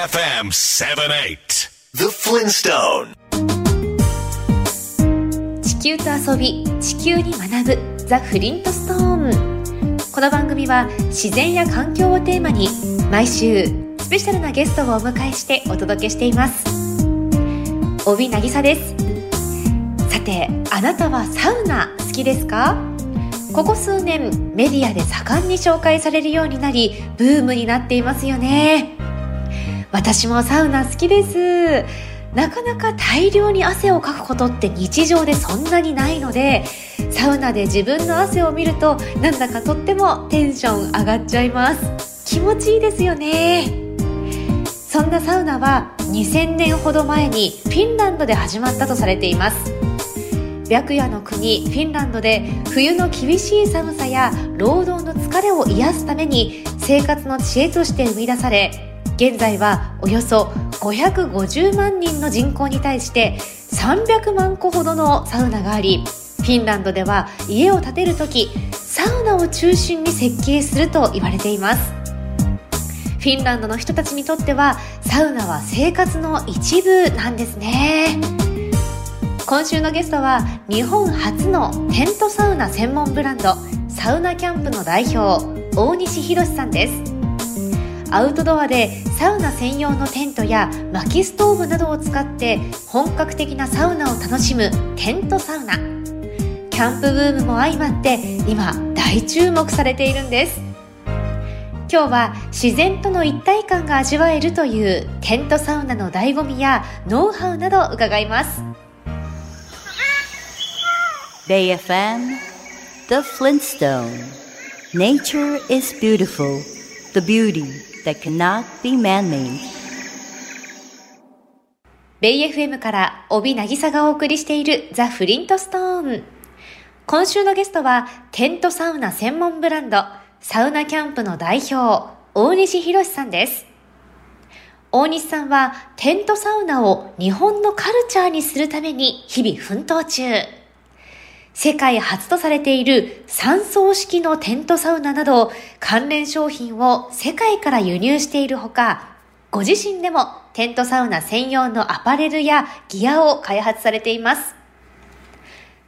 FM 78 The Flintstone. 地球と遊び地球に学ぶザ・フリントストーンこの番組は自然や環境をテーマに毎週スペシャルなゲストをお迎えしてお届けしています。帯渚です。さてあなたはサウナ好きですか？ここ数年メディアで盛んに紹介されるようになりブームになっていますよね私もサウナ好きです。なかなか大量に汗をかくことって日常でそんなにないのでサウナで自分の汗を見るとなんだかとってもテンション上がっちゃいます。気持ちいいですよね。そんなサウナは2000年ほど前にフィンランドで始まったとされています。白夜の国フィンランドで冬の厳しい寒さや労働の疲れを癒すために生活の知恵として生み出され現在はおよそ550万人の人口に対して300万個ほどのサウナがありフィンランドでは家を建てる時サウナを中心に設計すると言われています。フィンランドの人たちにとってはサウナは生活の一部なんですね。今週のゲストは日本初のテントサウナ専門ブランドサウナキャンプの代表大西博さんです。アウトドアでサウナ専用のテントや薪ストーブなどを使って本格的なサウナを楽しむテントサウナ。キャンプブームも相まって今大注目されているんです。今日は自然との一体感が味わえるというテントサウナの醍醐味やノウハウなど伺います。BayFM The Flintstone. Nature is beautiful The beauty. That cannot be man-made. ベイ FM から帯渚がお送りしているザ・フリントストーン今週のゲストはテントサウナ専門ブランドサウナキャンプの代表大西博さんです。大西さんはテントサウナを日本のカルチャーにするために日々奮闘中。世界初とされている3層式のテントサウナなど関連商品を世界から輸入しているほか、ご自身でもテントサウナ専用のアパレルやギアを開発されています。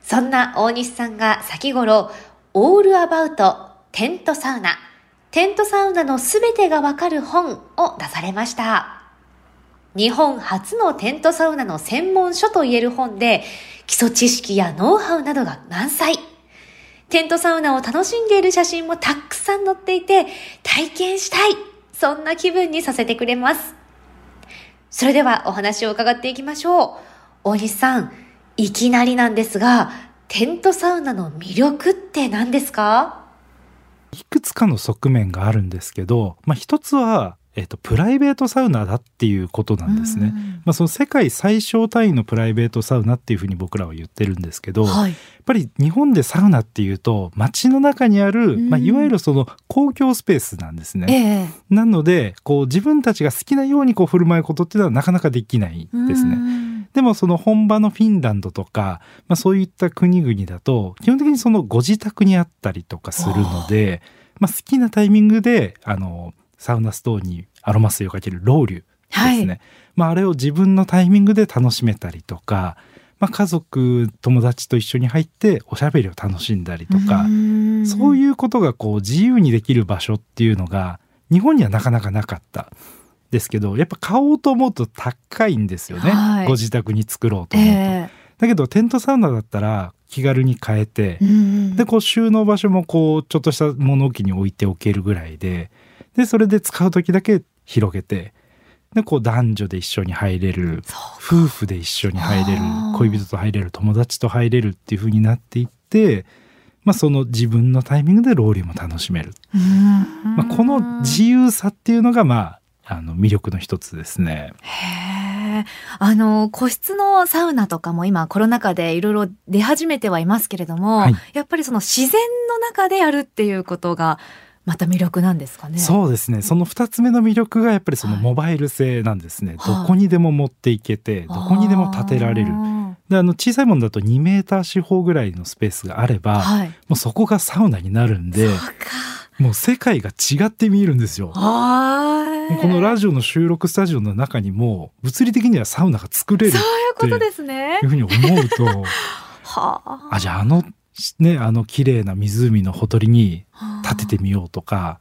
そんな大西さんが先頃、オールアバウトテントサウナ、テントサウナのすべてがわかる本を出されました。日本初のテントサウナの専門書といえる本で、基礎知識やノウハウなどが満載。テントサウナを楽しんでいる写真もたくさん載っていて、体験したい。そんな気分にさせてくれます。それではお話を伺っていきましょう。大西さん、いきなりなんですが、テントサウナの魅力って何ですか？いくつかの側面があるんですけど、まあ一つはえっと、プライベートサウナだっていうことなんですね。まあ、その世界最小単位のプライベートサウナっていうふうに僕らは言ってるんですけど、はい、やっぱり日本でサウナっていうと街の中にある、まあ、いわゆるその公共スペースなんですね。えー、なのでこう自分たちが好きなようにこう振る舞うことっていうのはなかなかできないですね。でもその本場のフィンランドとか、まあ、そういった国々だと基本的にそのご自宅にあったりとかするので、まあ、好きなタイミングであのサウナストーンにアロマ水をかけるロウリュですね、はい、まあ、あれを自分のタイミングで楽しめたりとか、まあ、家族友達と一緒に入っておしゃべりを楽しんだりとかそういうことがこう自由にできる場所っていうのが日本にはなかなかなかったですけどやっぱ買おうと思うと高いんですよね、はい、ご自宅に作ろうと思うと。えー、だけどテントサウナだったら気軽に買えて、でこう収納場所もこうちょっとした物置に置いておけるぐらいででそれで使う時だけ広げてでこう男女で一緒に入れる夫婦で一緒に入れる恋人と入れる友達と入れるっていう風になっていって、まあ、その自分のタイミングでローリーも楽しめる、まあ、この自由さっていうのがまああの魅力の一つですね。へあの個室のサウナとかも今コロナ禍でいろいろ出始めてはいますけれども、はい、やっぱりその自然の中でやるっていうことがまた魅力なんですかね。そうですね。その二つ目の魅力がやっぱりそのモバイル性なんですね。はい、どこにでも持っていけて、どこにでも建てられる。であの小さいものだと2メーター四方ぐらいのスペースがあれば、はい、もうそこがサウナになるんで。もう世界が違って見えるんですよ。もこのラジオの収録スタジオの中にも物理的にはサウナが作れるそういうことですねいうふうに思うと はああじゃああのねあの綺麗な湖のほとりに立ててみようとか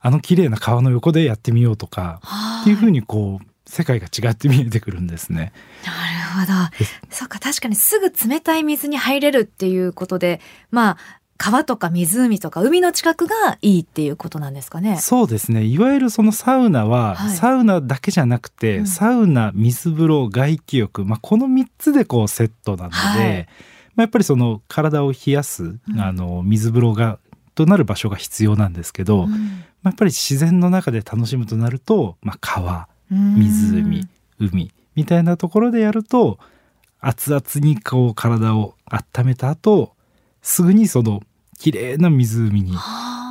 あの綺麗な川の横でやってみようとかっていうふうにこう世界が違って見えてくるんですね。なるほど。そうか、確かにすぐ冷たい水に入れるっていうことで、まあ、川とか湖とか海の近くがいいっていうことなんですかね。そうですね。いわゆるそのサウナは、はいサウナだけじゃなくて、うんサウナ、水風呂、外気浴、まあ、この3つでこうセットなので、はいまあ、やっぱりその体を冷やす、んあの水風呂がとなる場所が必要なんですけど、まあ、うんやっぱり自然の中で楽しむとなると、まあ、川、湖、海みたいなところでやると熱々にこう体を温めた後すぐにその綺麗な湖に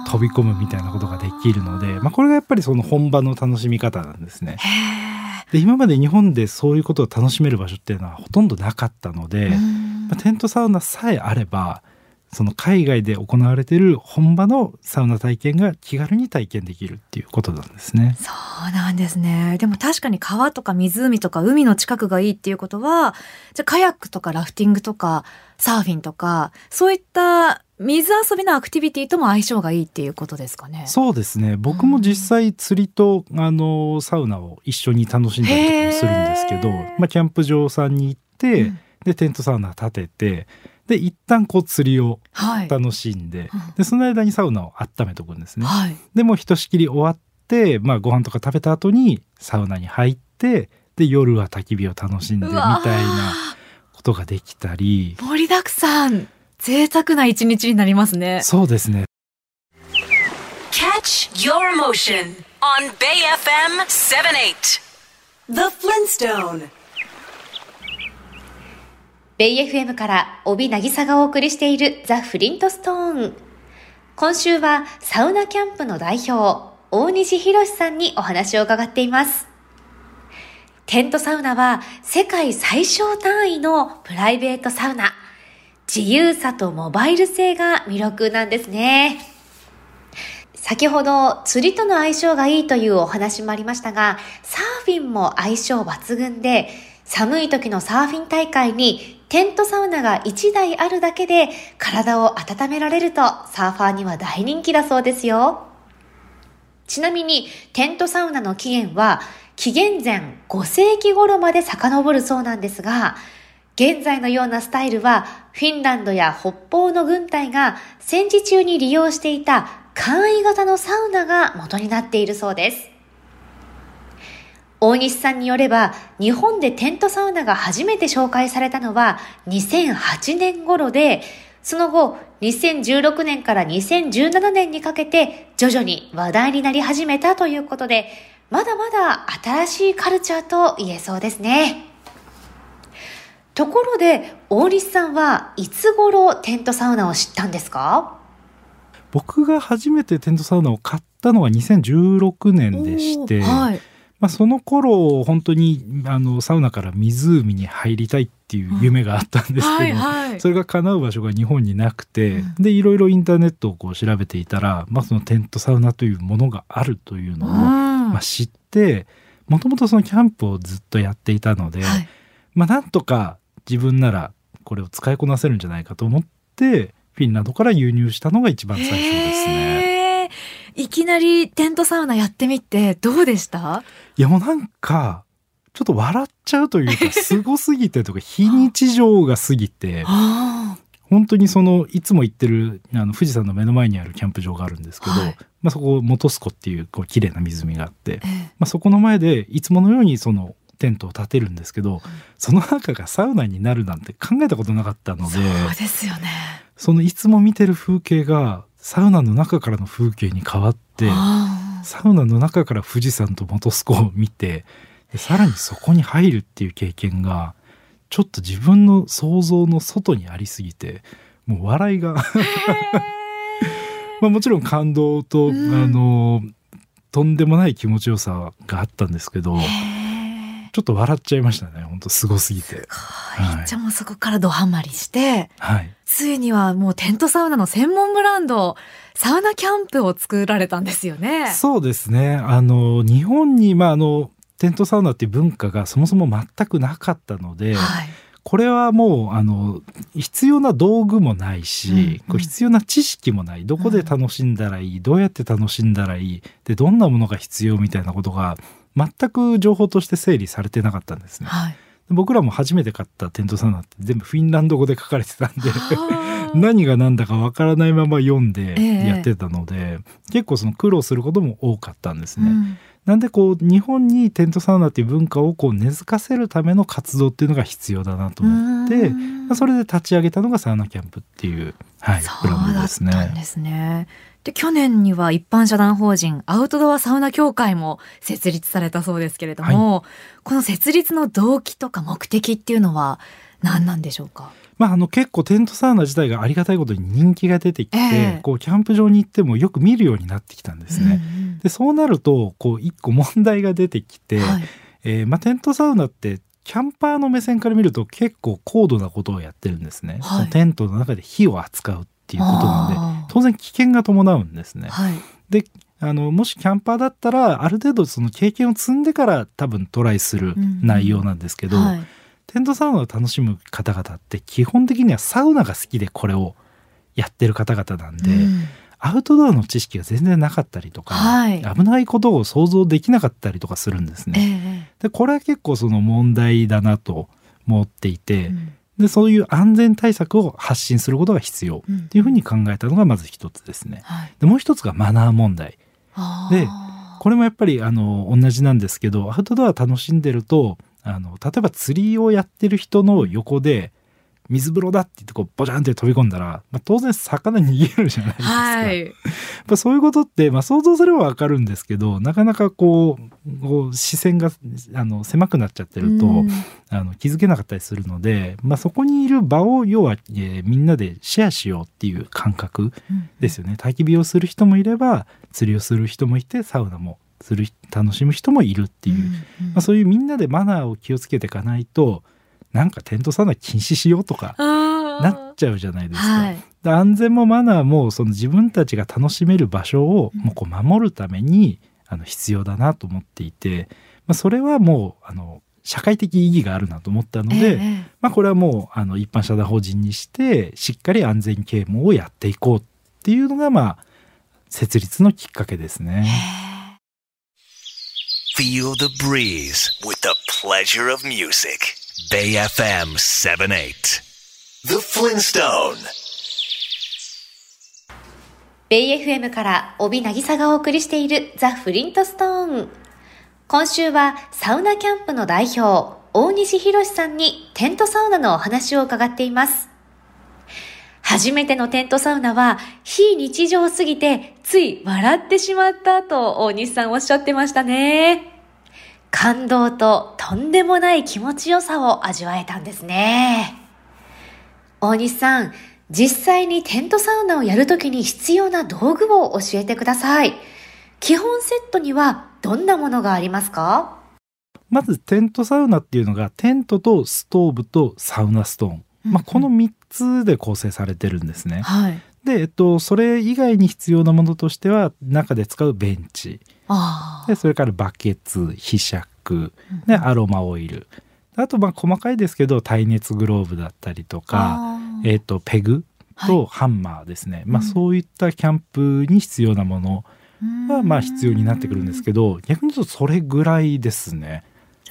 飛び込むみたいなことができるので、まあ、これがやっぱりその本場の楽しみ方なんですね。へで今まで日本でそういうことを楽しめる場所っていうのはほとんどなかったので、え。うんまあテントサウナさえあればその海外で行われている本場のサウナ体験が気軽に体験できるっていうことなんですね。そうなんですね。でも確かに川とか湖とか海の近くがいいっていうことは、じゃあカヤックとかラフティングとかサーフィンとか、そういった水遊びのアクティビティとも相性がいいっていうことですかね。そうですね僕も実際釣りとあのサウナを一緒に楽しんだりとかもするんですけどまあ、キャンプ場さんに行って、うんでテントサウナ立ててで一旦こう釣りをはい。楽しんで,、うんでその間にサウナを温めとくんですね。はい。でもうひとしきり終わって、まあ、ご飯とか食べた後にサウナに入ってで夜は焚き火を楽しんでみたいなことができたり盛りだくさん。贅沢な一日になりますね。そうですね Catch your emotion on Bay FM 78. The Flintstone. ベイ FM から帯渚がお送りしているザ・フリントストーン。今週はサウナキャンプの代表、大西博さんにお話を伺っています。テントサウナは世界最小単位のプライベートサウナ。自由さとモバイル性が魅力なんですね。先ほど釣りとの相性がいいというお話もありましたが、サーフィンも相性抜群で、寒い時のサーフィン大会にテントサウナが1台あるだけで体を温められるとサーファーには大人気だそうですよ。ちなみにテントサウナの起源は紀元前5世紀頃まで遡るそうなんですが、現在のようなスタイルはフィンランドや北方の軍隊が戦時中に利用していた簡易型のサウナが元になっているそうです。大西さんによれば、日本でテントサウナが初めて紹介されたのは2008年頃で、その後、2016年から2017年にかけて徐々に話題になり始めたということで、まだまだ新しいカルチャーと言えそうですね。ところで、大西さんはいつ頃テントサウナを知ったんですか？僕が初めてテントサウナを買ったのは2016年でして、はい。まあ、その頃本当にあのサウナから湖に入りたいっていう夢があったんですけど、はいはい。それが叶う場所が日本になくて、うんでいろいろインターネットをこう調べていたら、まあ、そのテントサウナというものがあるというのを、うんまあ、知ってもともとそのキャンプをずっとやっていたので、はいまあ、なんとか自分ならこれを使いこなせるんじゃないかと思ってフィンランドから輸入したのが一番最初ですね。いきなりテントサウナやってみてどうでした？いやもうなんかちょっと笑っちゃうというか すごすぎてとか非日常が過ぎてあ本当にそのいつも行ってるあの富士山の目の前にあるキャンプ場があるんですけど、はい。まあ、そこ本栖湖っていうこう綺麗な湖があって、ええ。まあ、そこの前でいつものようにそのテントを建てるんですけどその中がサウナになるなんて考えたことなかったのでそうですよね。そのいつも見てる風景がサウナの中からの風景に変わってサウナの中から富士山と本栖湖を見てでさらにそこに入るっていう経験がちょっと自分の想像の外にありすぎてもう笑いが まあもちろん感動と、うん。あのとんでもない気持ちよさがあったんですけどちょっと笑っちゃいましたね本当すごすぎてはい、じゃあもうそこからドハマりして、はい、ついにはもうテントサウナの専門ブランドサウナキャンプを作られたんですよね。そうですね。あの日本にまああのテントサウナっていう文化がそもそも全くなかったので、はい、これはもうあの必要な道具もないし、うんうん、こう必要な知識もない。どこで楽しんだらいい、うん、どうやって楽しんだらいいでどんなものが必要みたいなことが全く情報として整理されてなかったんですね。はい、僕らも初めて買ったテントサウナって全部フィンランド語で書かれてたんで 何が何だかわからないまま読んでやってたので、えー、結構その苦労することも多かったんですね。うん。なんでこう日本にテントサウナっていう文化をこう根付かせるための活動っていうのが必要だなと思ってそれで立ち上げたのがサウナキャンプっていう、はい、ブランドですね。ですね。で去年には一般社団法人アウトドアサウナ協会も設立されたそうですけれども、はい、この設立の動機とか目的っていうのは何なんでしょうか、まあ、あの結構テントサウナ自体がありがたいことに人気が出てきて、えー、こうキャンプ場に行ってもよく見るようになってきたんですね。うんうん、でそうなるとこう一個問題が出てきて、はい、えー、まあ、テントサウナってキャンパーの目線から見ると結構高度なことをやってるんですね。はい、テントの中で火を扱うっていうことなので当然危険が伴うんですね。はい、であのもしキャンパーだったらある程度その経験を積んでから多分トライする内容なんですけど、うんはい。テントサウナを楽しむ方々って基本的にはサウナが好きでこれをやってる方々なんで、うん、アウトドアの知識が全然なかったりとか、はい、危ないことを想像できなかったりとかするんですね。えー、でこれは結構その問題だなと思っていて、うん、でそういう安全対策を発信することが必要っていうふうに考えたのがまず一つですね。でもう一つがマナー問題。でこれもやっぱりあの同じなんですけどアウトドア楽しんでるとあの例えば釣りをやってる人の横で水風呂だって言ってこうボジャンって飛び込んだら、まあ、当然魚逃げるじゃないですか。はい、まそういうことって、まあ、想像すればわかるんですけどなかなかこうこう視線があの狭くなっちゃってると、あの気づけなかったりするので、まあ、そこにいる場を要は、えー、みんなでシェアしようっていう感覚ですよね。焚き火をする人もいれば釣りをする人もいてサウナもする楽しむ人もいるっていう、うんうん、まあ、そういうみんなでマナーを気をつけていかないとなんかテントサウナ禁止しようとかなっちゃうじゃないですか。はい、安全もマナーもその自分たちが楽しめる場所をもうこう守るために、あの必要だなと思っていて、まあ、それはもうあの社会的意義があるなと思ったので、えー、まあ、これはもうあの一般社団法人にしてしっかり安全啓蒙をやっていこうっていうのがまあ設立のきっかけですね。Feel the breeze with the pleasure of music. Bay FM 78. The Flintstone. ベイ FM から帯渚がお送りしているザ・フリントストーン。今週はサウナキャンプの代表、大西博さんにテントサウナのお話を伺っています。初めてのテントサウナは非日常すぎてつい笑ってしまったと大西さんおっしゃってましたね。感動ととんでもない気持ちよさを味わえたんですね。大西さん、実際にテントサウナをやるときに必要な道具を教えてください。基本セットにはどんなものがありますか？まずテントサウナっていうのがテントとストーブとサウナストーンまあ、この3つで構成されてるんですね。はい、で、えっと、それ以外に必要なものとしては中で使うベンチ。でそれからバケツひしゃくでアロマオイル。あとまあ細かいですけど耐熱グローブだったりとか、えっと、ペグとハンマーですね、はい、まあ、そういったキャンプに必要なものはまあ必要になってくるんですけど逆に言うとそれぐらいですね。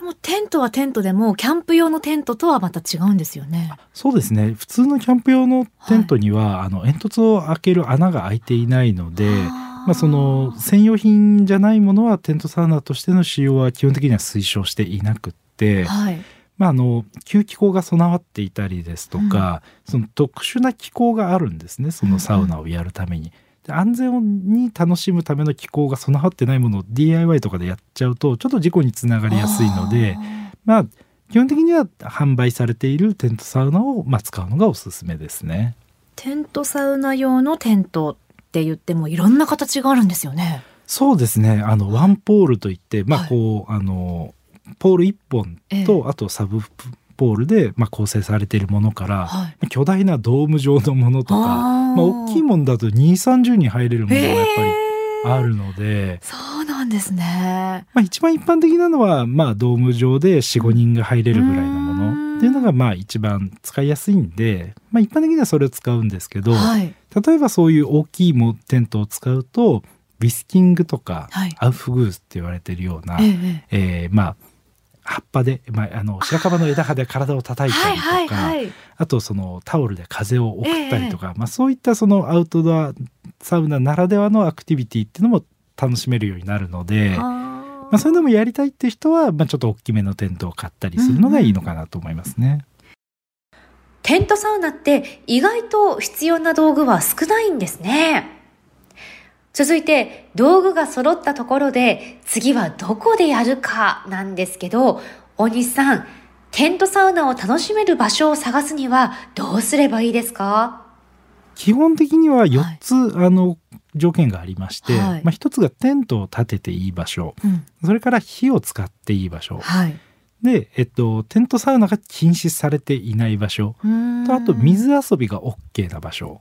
でもテントはテントでもキャンプ用のテントとはまた違うんですよね。そうですね。普通のキャンプ用のテントには、はい、あの煙突を開ける穴が開いていないので、まあその専用品じゃないものはテントサウナとしての使用は基本的には推奨していなくって。はいまあ、あの吸気口が備わっていたりですとか、うん、その特殊な気候があるんですねそのサウナをやるために。安全に楽しむための機構が備わってないものを DIY とかでやっちゃうとちょっと事故につながりやすいのでまあ基本的には販売されているテントサウナを、まあ、使うのがおすすめですね。テントサウナ用のテントって言ってもいろんな形があるんですよね。そうですねあのワンポールといって、まあこう、はい、あのポール1本と、えあとサブポールで、まあ、構成されているものから、はい。まあ巨大なドーム状のものとかまあ、大きいものだと2 3 0人入れるものがやっぱりあるので、そうなんですね。まあ、一番一般的なのは、まあ、ドーム上で45人が入れるぐらいのもの。っていうのがまあ一番使いやすいんで、まあ、一般的にはそれを使うんですけど、はい。例えばそういう大きいもテントを使うとビスキングとか、はい。アウフグースって言われてるような、ええええ。えーまあ葉っぱで、まあ、あの白樺の枝葉で体を叩いたはいりとか、はいはい。あとそのタオルで風を送ったりとか、まあ、そういったそのアウトドアサウナならではのアクティビティっていうのも楽しめるようになるので、あまあ、そういうのもやりたいっていう人は、まあ、ちょっと大きめのテントを買ったりするのがいいのかなと思いますね。テントサウナって意外と必要な道具は少ないんですね。続いて、道具が揃ったところで、次はどこでやるかなんですけど、大西さん、テントサウナを楽しめる場所を探すにはどうすればいいですか？基本的には4つ、あの条件がありまして、はい。まあ、1つがテントを立てていい場所。うん。それから火を使っていい場所。はい。で、えっと、テントサウナが禁止されていない場所とあと水水遊びが OK な場所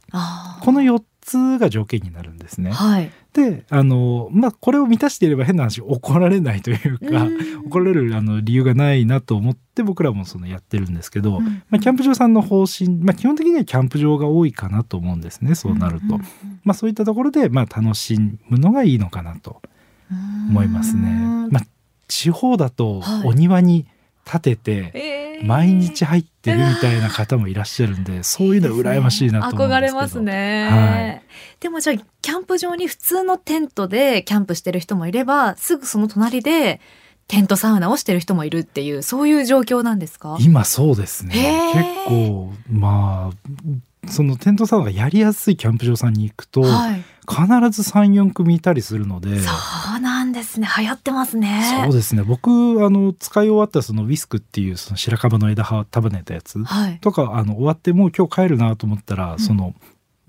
この4つが条件になるんですね。はい。であのまあこれを満たしていれば変な話怒られないというか、うん怒られるあの理由がないなと思って僕らもそのやってるんですけど、うんまあ、キャンプ場さんの方針、まあ、基本的にはキャンプ場が多いかなと思うんですねそうなると。んまあ、そういったところで、まあ、楽しむのがいいのかなとうん思いますね。まあ、地方だとはい。お庭に立ててえー。毎日入ってるみたいな方もいらっしゃるんで、そういうの羨ましいなと思うんですけど。憧れますね。はい。でもじゃあキャンプ場に普通のテントでキャンプしてる人もいればすぐその隣でテントサウナをしてる人もいるっていうそういう状況なんですか？今そうですね。結構まあそのテントサウナがやりやすいキャンプ場さんに行くと、はい。必ず34組いたりするので。そうなんですね。流行ってますね。そうですね僕あの使い終わったそのウィスクっていうその白樺の枝葉束ねたやつはい。とかあの終わってもう今日帰るなと思ったら、んその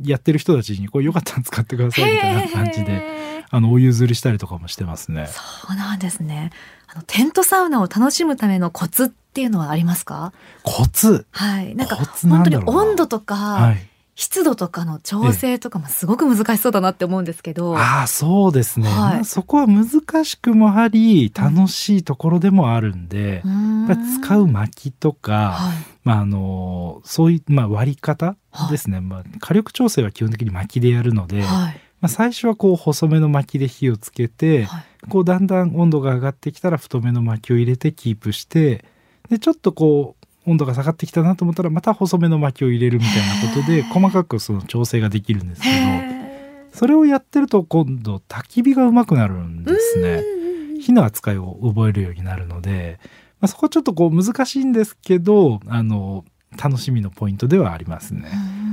やってる人たちにこれよかったら使ってくださいみたいな感じであのお譲りしたりとかもしてますね。そうなんですね。あのテントサウナを楽しむためのコツっていうのはありますか？コツ？はい。なんか本当に温度とか、はい湿度とかの調整とかもすごく難しそうだなって思うんですけど。ああそうですね、はいまあそこは難しくもあり楽しいところでもあるんで、うーん使う薪とか、はい。まあ、あのそういう、まあ、割り方ですね、まあ、火力調整は基本的に薪でやるので、まはい。あ、最初はこう細めの薪で火をつけて、はい。こうだんだん温度が上がってきたら太めの薪を入れてキープしてでちょっとこう温度が下がってきたなと思ったらまた細めの薪を入れるみたいなことで細かくその調整ができるんですけどへそれをやってると今度焚き火がうまくなるんですね。ー火の扱いを覚えるようになるので、まあ、そこはちょっとこう難しいんですけどあの楽しみのポイントではありますね。うん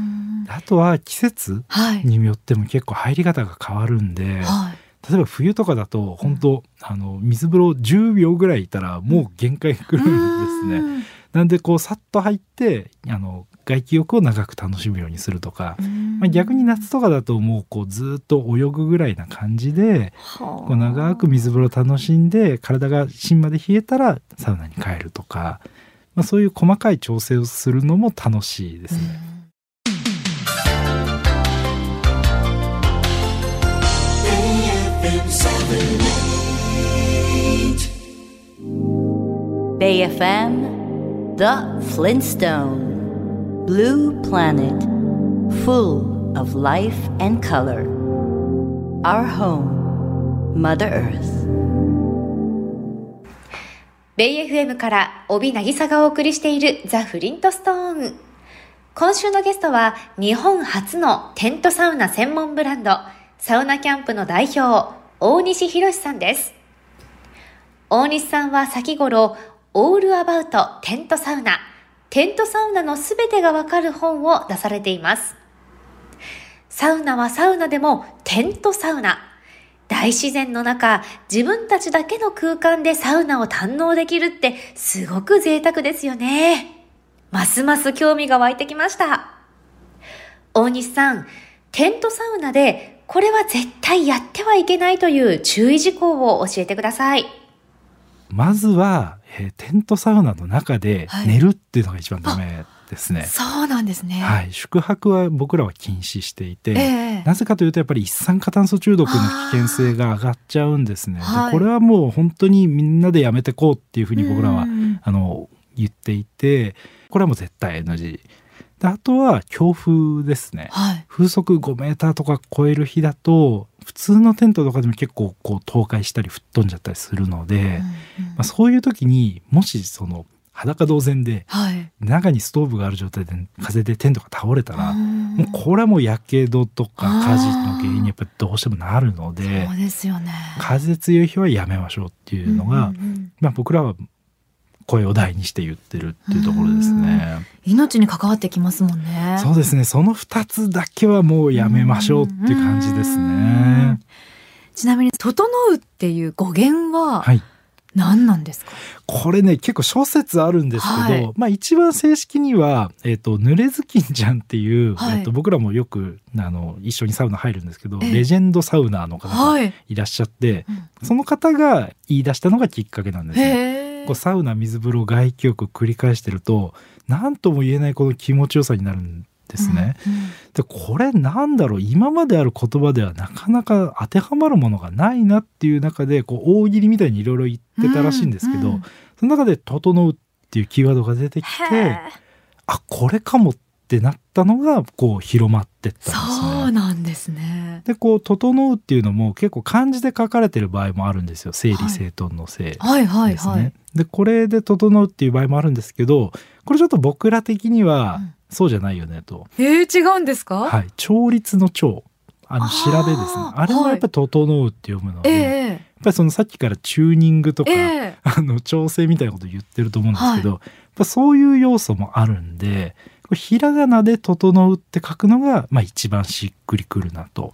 あとは季節はい。によっても結構入り方が変わるんで、はい。例えば冬とかだと本当、あの水風呂10秒ぐらいいたらもう限界くるんですね。なんでこうさっと入ってあの外気浴を長く楽しむようにするとか、うん。まあ、逆に夏とかだともうこうずっと泳ぐぐらいな感じでこう長く水風呂楽しんで体が芯まで冷えたらサウナに帰るとか、まあ、そういう細かい調整をするのも楽しいですね。Bay FM, The Flintstone, Blue Planet, full of life and color. Our home, Mother Earth. ベイ FM から帯渚がお送りしているザ・フリントストーン。今週のゲストは日本初のテントサウナ専門ブランドサウナキャンプの代表大西博さんです。大西さんは先頃オールアバウトテントサウナテントサウナのすべてがわかる本を出されています。サウナはサウナでもテントサウナ。大自然の中、自分たちだけの空間でサウナを堪能できるってすごく贅沢ですよね。ますます興味が湧いてきました。大西さん、テントサウナでこれは絶対やってはいけないという注意事項を教えてください。まずは、えー、テントサウナの中で寝るっていうのが一番ダメですね。はい、そうなんですね。はい、宿泊は僕らは禁止していて、えー、なぜかというとやっぱり一酸化炭素中毒の危険性が上がっちゃうんですね。でこれはもう本当にみんなでやめてこうっていうふうに僕らはあの言っていて、これはもう絶対 NG。であとは強風ですね、はい、風速5メーターとか超える日だと普通のテントとかでも結構こう倒壊したり吹っ飛んじゃったりするので、うんうん、まあ、そういう時にもしその裸同然で、中にストーブがある状態で風でテントが倒れたら、もうこれはもうやけどとか火事の原因にやっぱりどうしてもなるのでそうですよね。風強い日はやめましょうっていうのが、うんうんうん、まあ、僕らは声を大にして言ってるっていうところですね。命に関わってきますもんね。そうですね。その二つだけはもうやめましょうっていう感じですね。ちなみに整うっていう語源は、はい、何なんですか？これね結構諸説あるんですけど、はい、まあ一番正式には、えーと、濡れずきんじゃんっていう、はい、えーと、僕らもよくあの一緒にサウナ入るんですけど、えー、レジェンドサウナーの方がいらっしゃって、はい、その方が言い出したのがきっかけなんですね。こうサウナ水風呂外気浴繰り返してると何とも言えないこの気持ちよさになるんですね。うんうん、でこれなんだろう？今まである言葉ではなかなか当てはまるものがないなっていう中でこう大喜利みたいにいろいろ言ってたらしいんですけど、うんうん、その中で「整う」っていうキーワードが出てきてあこれかもってなったのがこう広まってったんですね。そうなんですね。でこう「整う」っていうのも結構漢字で書かれてる場合もあるんですよ。整理整頓のせい、ね、はいはいはいはい。でこれで整うっていう場合もあるんですけどこれちょっと僕ら的にはそうじゃないよねと。うん、えー、違うんですか？はい。調律の調。あの調べですね。あれはやっぱり「整う」って読むので、はいえー、やっぱりそのさっきからチューニングとか、えー、あの調整みたいなこと言ってると思うんですけど、はい、やっぱそういう要素もあるんでひらがなで「整う」って書くのが、まあ、一番しっくりくるなと。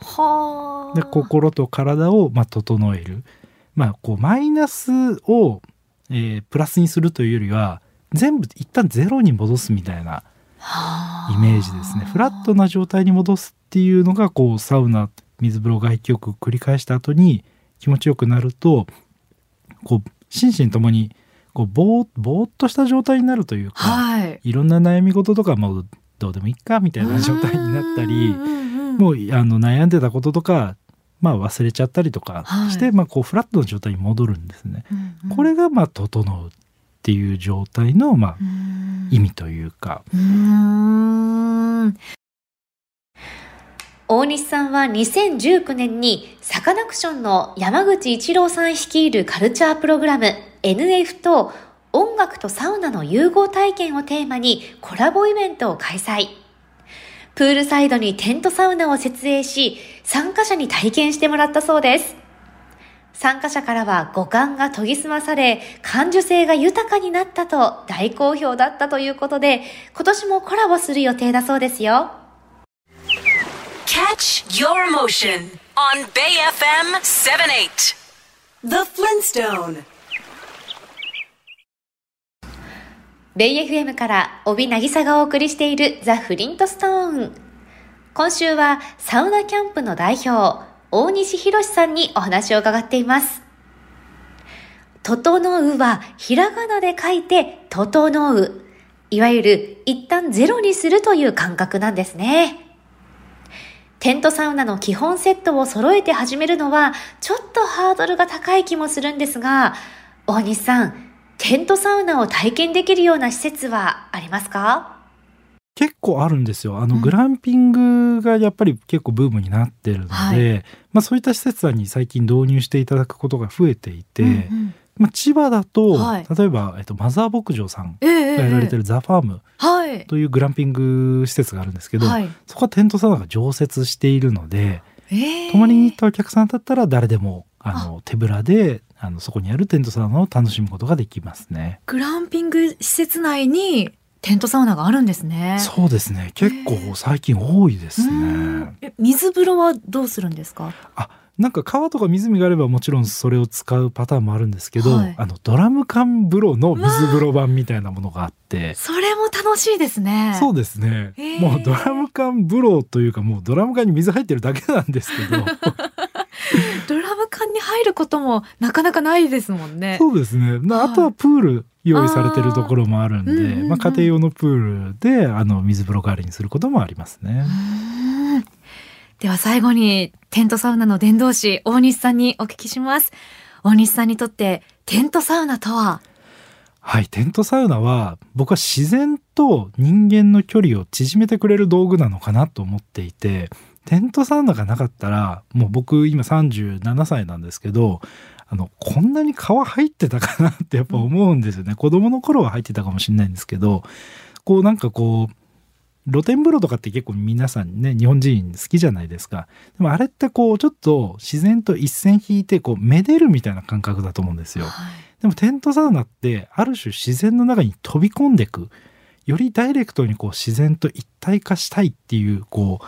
で心と体を、まあ、整える。まあ、こうマイナスをえー、プラスにするというよりは全部一旦ゼロに戻すみたいなイメージですね。フラットな状態に戻すっていうのがこうサウナ水風呂外気浴繰り返した後に気持ちよくなるとこう心身ともにこうぼーぼーっとした状態になるというか、はい、いろんな悩み事とかもどうでもいいかみたいな状態になったりもうあの悩んでたこととかまあ、忘れちゃったりとかして、はい、まあ、こうフラットな状態に戻るんですね。うんうん、これがまあ整うっていう状態のまあ意味というか。大西さんは2019年にサカナクションの山口一郎さん率いるカルチャープログラム NF と音楽とサウナの融合体験をテーマにコラボイベントを開催。プールサイドにテントサウナを設営し、参加者に体験してもらったそうです。参加者からは五感が研ぎ澄まされ、感受性が豊かになったと大好評だったということで、今年もコラボする予定だそうですよ。Catch your motion on BayFM 78 The Flintstone ベイ FM から帯渚がお送りしているザ・フリントストーン。今週はサウナキャンプの代表、大西博さんにお話を伺っています。整うはひらがなで書いて整う。いわゆる一旦ゼロにするという感覚なんですね。テントサウナの基本セットを揃えて始めるのはちょっとハードルが高い気もするんですが、大西さん、テントサウナを体験できるような施設はありますか？結構あるんですよ。あの、うん、グランピングがやっぱり結構ブームになってるので、はい、まあ、そういった施設に最近導入していただくことが増えていて、うんうん、まあ、千葉だと、はい、例えば、えっと、マザー牧場さんがやられてるザ・ファームというグランピング施設があるんですけど、はい、そこはテントサウナが常設しているので、泊まりに行ったお客さんだったら誰でもあの手ぶらであのそこにあるテントサウナを楽しむことができますね。グランピング施設内にテントサウナがあるんですね。そうですね。結構最近多いですね。水風呂はどうするんですか？あ、なんか川とか湖があればもちろんそれを使うパターンもあるんですけど、はい、あのドラム缶風呂の水風呂版みたいなものがあって、それも楽しいですね。そうですね。もうドラム缶風呂というかもうドラム缶に水入ってるだけなんですけど。ドラム缶に入ることもなかなかないですもんね。そうですね。あとはプール用意されてるところもあるんで、あうんうんうん、まあ家庭用のプールであの水風呂代わりにすることもありますね。では最後にテントサウナの伝道師大西さんにお聞きします。大西さんにとってテントサウナとは？はい、テントサウナは僕は自然と人間の距離を縮めてくれる道具なのかなと思っていて、テントサウナがなかったら、もう僕今37歳なんですけど、あの、こんなに皮入ってたかなってやっぱ思うんですよね。子供の頃は入ってたかもしれないんですけど、こうなんかこう、露天風呂とかって結構皆さんね、日本人好きじゃないですか。でもあれってこう、ちょっと自然と一線引いて、こう、めでるみたいな感覚だと思うんですよ。はい、でもテントサウナって、ある種自然の中に飛び込んでいく。よりダイレクトにこう自然と一体化したいっていう、こう、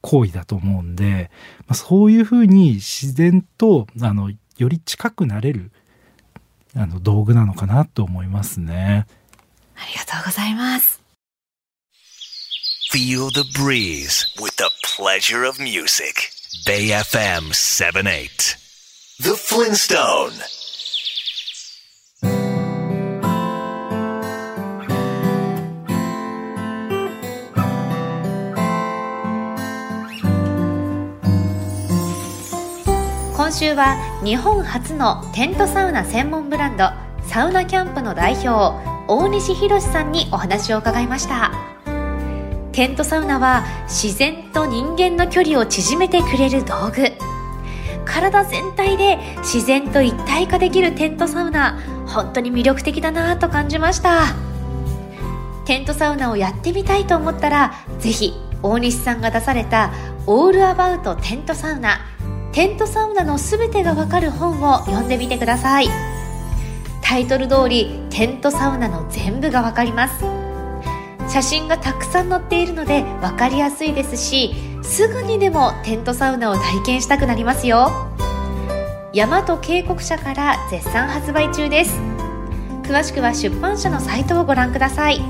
行為だと思うんで、まあ、そういうふうに自然と、あの、より近くなれる、あの、道具なのかなと思いますね。ありがとうございます。Feel the breeze with the pleasure of music. Bay FM 78. The Flintstone. 今週は日本初のテントサウナ専門ブランドサウナキャンプの代表大西博さんにお話を伺いましたテントサウナは自然と人間の距離を縮めてくれる道具。体全体で自然と一体化できるテントサウナ本当に魅力的だなと感じました。テントサウナをやってみたいと思ったらぜひ大西さんが出された「オールアバウトテントサウナ」テントサウナの全てがわかる本を読んでみてください。タイトル通りテントサウナの全部がわかります。写真がたくさん載っているので分かりやすいですしすぐにでもテントサウナを体験したくなりますよ。大和渓谷社から絶賛発売中です。詳しくは出版社のサイトをご覧ください。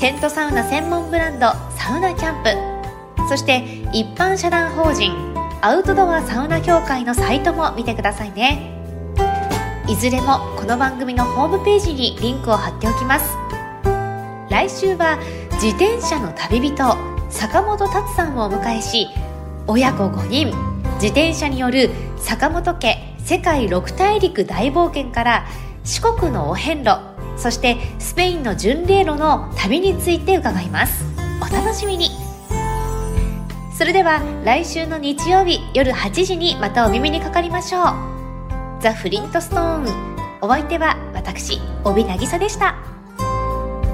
テントサウナ専門ブランドサウナキャンプ。そして一般社団法人アウトドアサウナ協会のサイトも見てくださいね。いずれもこの番組のホームページにリンクを貼っておきます。来週は自転車の旅人坂本達さんをお迎えし親子5人。自転車による坂本家世界6大陸大冒険から四国のお遍路そしてスペインの巡礼路の旅について伺います。お楽しみに。それでは来週の日曜日夜8時にまたお耳にかかりましょう。ザ・フリントストーン。お相手は私帯渚でした。